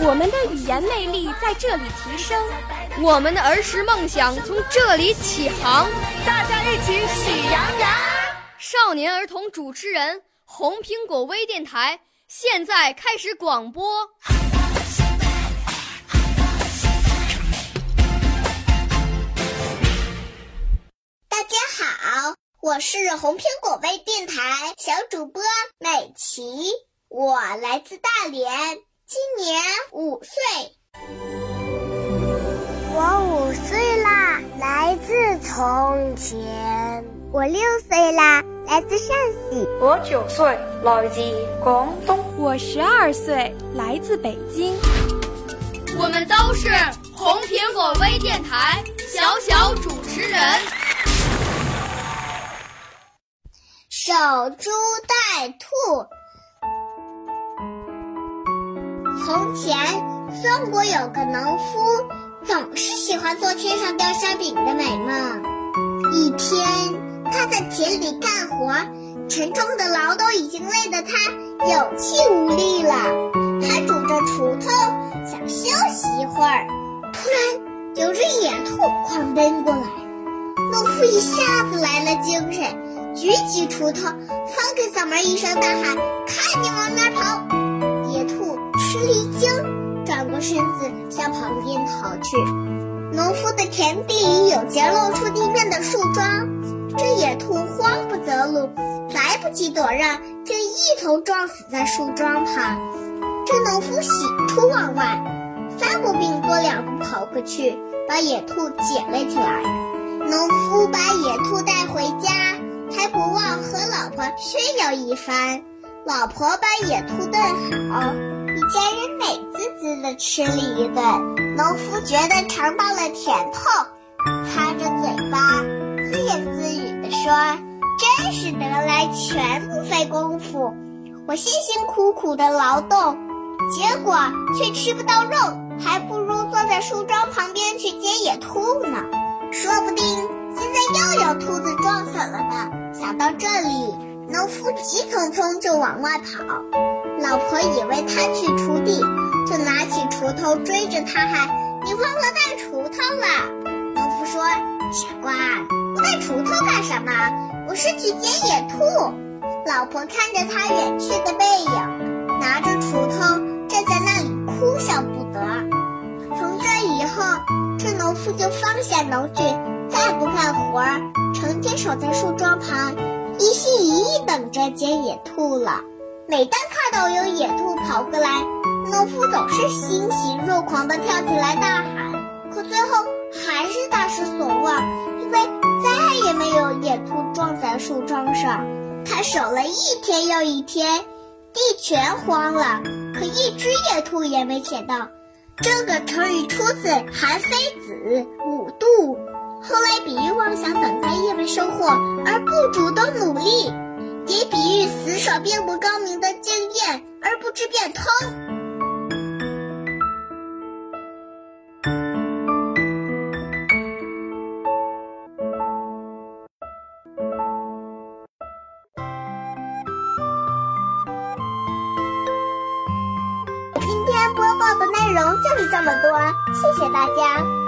我们的语言魅力在这里提升，我们的儿时梦想从这里起航。大家一起喜羊羊。少年儿童主持人，红苹果微电台现在开始广播。大家好，我是红苹果微电台小主播美琪，我来自大连，今年五岁。我五岁啦，来自从前。我六岁啦，来自陕西。我九岁，来自广东。我十二岁，来自北京。我们都是红苹果微电台小小主持人。守株待兔。从前，宋国有个农夫，总是喜欢做天上掉馅饼的美梦。一天，他在田里干活，沉重的劳动已经累得他有气无力了。他拄着锄头，想休息一会儿。突然，有只野兔狂奔过来，农夫一下子来了精神，举起锄头，放开嗓门一声大喊：“看你往哪跑！”野兔吃了一惊，转过身子向旁边逃去。农夫的田地里有截露出地面的树桩，这野兔慌不择路，来不及躲让，竟一头撞死在树桩旁。这农夫喜出望外，三步并作两步跑过去，把野兔捡了起来。农夫把野兔带回家，还不忘和老婆炫耀一番。老婆把野兔炖好，家人美滋滋地吃了一顿。农夫觉得尝到了甜头，擦着嘴巴，自言自语地说：“真是得来全不费工夫，我辛辛苦苦的劳动，结果却吃不到肉，还不如坐在树桩旁边去接野兔呢。说不定现在又有兔子撞死了呢。”想到这里。农夫急匆匆就往外跑，老婆以为他去锄地，就拿起锄头追着他喊：“你忘了带锄头了？”农夫说：“傻瓜，不带锄头干什么？我是去捡野兔。”老婆看着他远去的背影，拿着锄头站在那里哭笑不得。从这以后，这农夫就放下农具，再不干活儿，成天守在树桩旁。一心一意等着捡野兔了。每当看到有野兔跑过来，农夫总是欣喜若狂地跳起来大喊。可最后还是大失所望，因为再也没有野兔撞在树桩上。他守了一天又一天，地全荒了，可一只野兔也没捡到。这个成语出自《韩非子·五度》。后来比喻妄想等待意外收获而不主动努力，也比喻死守并不变通。今天播报的内容就是这么多，谢谢大家。